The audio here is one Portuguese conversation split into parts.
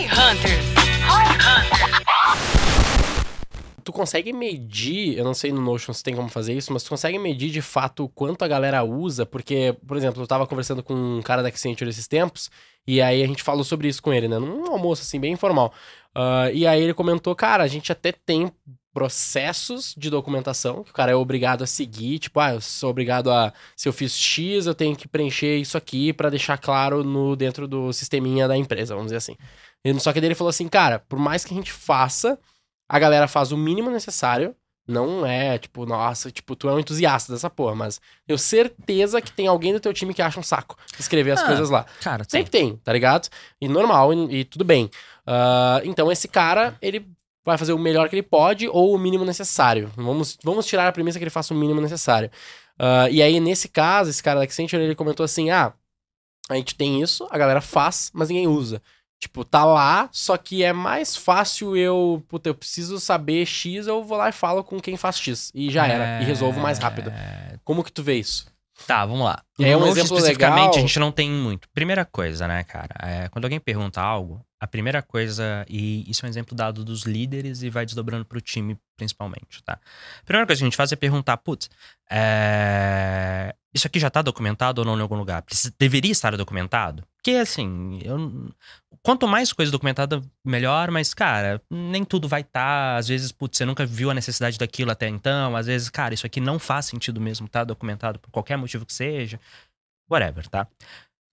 Roy Hunters. Roy Hunters. Tu consegue medir, eu não sei no Notion se tem como fazer isso, mas tu consegue medir de fato quanto a galera usa, porque, por exemplo, eu tava conversando com um cara da Accenture esses tempos, e aí a gente falou sobre isso com ele, né? Num almoço assim, bem informal. Uh, e aí ele comentou, cara, a gente até tem processos de documentação que o cara é obrigado a seguir, tipo, ah, eu sou obrigado a se eu fiz X, eu tenho que preencher isso aqui para deixar claro no dentro do sisteminha da empresa, vamos dizer assim. Só que ele falou assim, cara, por mais que a gente faça, a galera faz o mínimo necessário, não é tipo, nossa, tipo, tu é um entusiasta dessa porra, mas tenho certeza que tem alguém do teu time que acha um saco escrever as Ah, coisas lá. Cara. Sempre tem, tá ligado? E normal, e, e tudo bem. Ah, então esse cara, ele vai fazer o melhor que ele pode ou o mínimo necessário. Vamos, vamos tirar a premissa que ele faça o mínimo necessário. Ah, e aí, nesse caso, esse cara da Accenture, ele comentou assim, ah, a gente tem isso, a galera faz, mas ninguém usa. Tipo, tá lá, só que é mais fácil eu, puta, eu preciso saber X, eu vou lá e falo com quem faz X. E já era, e resolvo mais rápido. É, Como que tu vê isso? Tá, vamos lá. É um Notion, exemplo especificamente, legal. a gente não tem muito. Primeira coisa, né, cara? é, quando alguém pergunta algo, a primeira coisa, e isso é um exemplo dado dos líderes e vai desdobrando pro time, principalmente, tá? A primeira coisa que a gente faz é perguntar, putz, é, isso aqui já tá documentado ou não em algum lugar? Precisa- deveria estar documentado? Porque, assim, eu, quanto mais coisa documentada, melhor, mas, cara, nem tudo vai estar. Às vezes, putz, você nunca viu a necessidade daquilo até então. Às vezes, cara, isso aqui não faz sentido mesmo tá documentado por qualquer motivo que seja. Whatever, tá?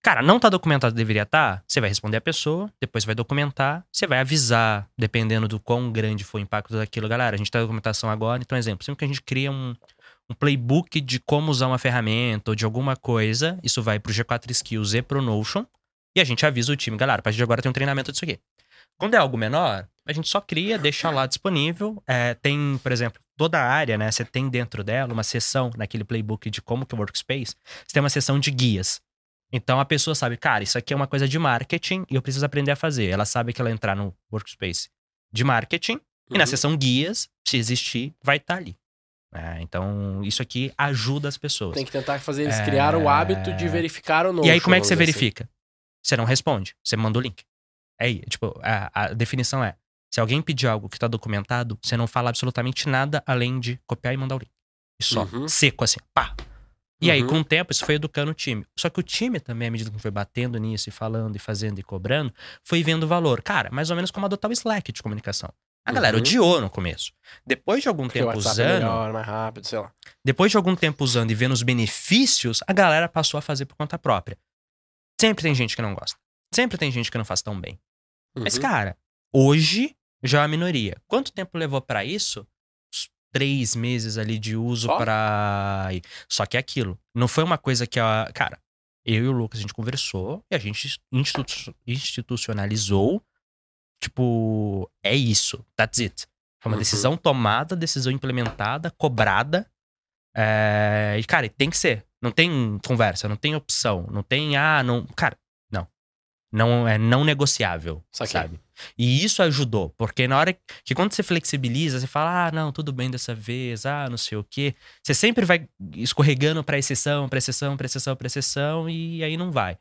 Cara, não tá documentado, deveria estar. Você vai responder a pessoa, depois vai documentar, você vai avisar, dependendo do quão grande foi o impacto daquilo. Galera, a gente tá documentação agora, então, exemplo, sempre que a gente cria um, um playbook de como usar uma ferramenta ou de alguma coisa, isso vai pro G4 Skills e pro Notion, e a gente avisa o time, galera, a partir de agora tem um treinamento disso aqui. Quando é algo menor, a gente só cria, deixa lá disponível. É, tem, por exemplo, toda a área, né? Você tem dentro dela uma seção naquele playbook de como que é o workspace. Você tem uma seção de guias. Então a pessoa sabe, cara, isso aqui é uma coisa de marketing e eu preciso aprender a fazer. Ela sabe que ela entrar no workspace de marketing e na Uhum. seção guias, se existir, vai estar ali. É, então isso aqui ajuda as pessoas. Tem que tentar fazer eles É. criar o hábito de verificar o Notion. E aí, como é que você assim. verifica? Você não responde, você manda o link. É aí, tipo, a, a definição é: se alguém pedir algo que tá documentado, você não fala absolutamente nada além de copiar e mandar o link. E só, Uhum. seco assim, pá. E aí, Uhum. com o tempo, isso foi educando o time. Só que o time também, à medida que foi batendo nisso e falando e fazendo e cobrando, foi vendo valor. Cara, mais ou menos como adotar o Slack de comunicação. A galera Uhum. odiou no começo. Depois de algum Porque tempo é usando, melhor, mais rápido, sei lá. depois de algum tempo usando e vendo os benefícios, a galera passou a fazer por conta própria. Sempre tem gente que não gosta. Sempre tem gente que não faz tão bem. Mas, Uhum. cara, hoje já é a minoria. Quanto tempo levou pra isso? Três meses ali de uso Só? pra. Só que é aquilo. Não foi uma coisa que a. Cara, eu e o Lucas, a gente conversou e a gente institu- institucionalizou. Tipo, é isso. That's it. Foi uma Uhum. decisão tomada, decisão implementada, cobrada. É, E, cara, tem que ser. Não tem conversa, não tem opção. Não tem, ah, não. Cara, não. Não é não negociável, Saquei. sabe? E isso ajudou, porque na hora que quando você flexibiliza, você fala, ah, não, tudo bem dessa vez, ah, não sei o quê. Você sempre vai escorregando pra exceção, pra exceção, pra exceção, pra exceção, e aí não vai.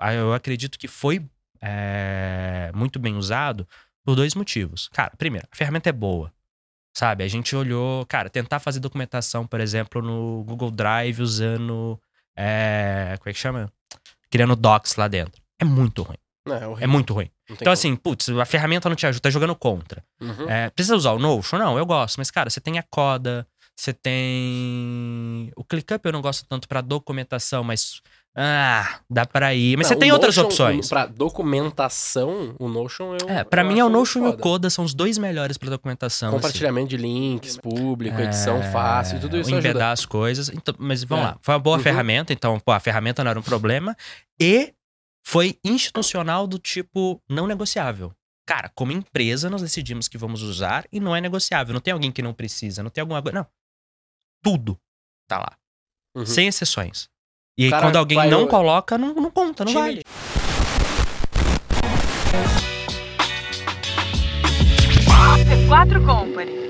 Ah, Eu acredito que foi é, muito bem usado por dois motivos. Cara, primeiro, a ferramenta é boa. Sabe? A gente olhou, cara, tentar fazer documentação, por exemplo, no Google Drive usando. É, como é que chama? Criando docs lá dentro. É muito ruim. Não, é. É muito ruim. Então, como. assim, putz, a ferramenta não te ajuda, tá jogando contra. Uhum. É, precisa usar o Notion? Não, eu gosto. Mas, cara, você tem a Coda, você tem. O ClickUp eu não gosto tanto pra documentação, mas. Ah, dá pra ir. Mas Não, você tem outras Notion, opções. Pra documentação, o Notion eu. É, pra eu mim é o Notion e o. Coda são os dois melhores pra documentação. assim. Compartilhamento de links, público, edição É, fácil, tudo isso ajuda. embedar as coisas. Então, mas vamos É. lá. Foi uma boa Uhum. ferramenta, então, pô, a ferramenta não era um problema. E foi institucional do tipo não negociável. Cara, como empresa, nós decidimos que vamos usar e não é negociável. Não tem alguém que não precisa, não tem alguma coisa. Não. Tudo tá lá. Uhum. Sem exceções. E aí, quando alguém vai, não eu- coloca, não, não conta, não vale. C4 Company.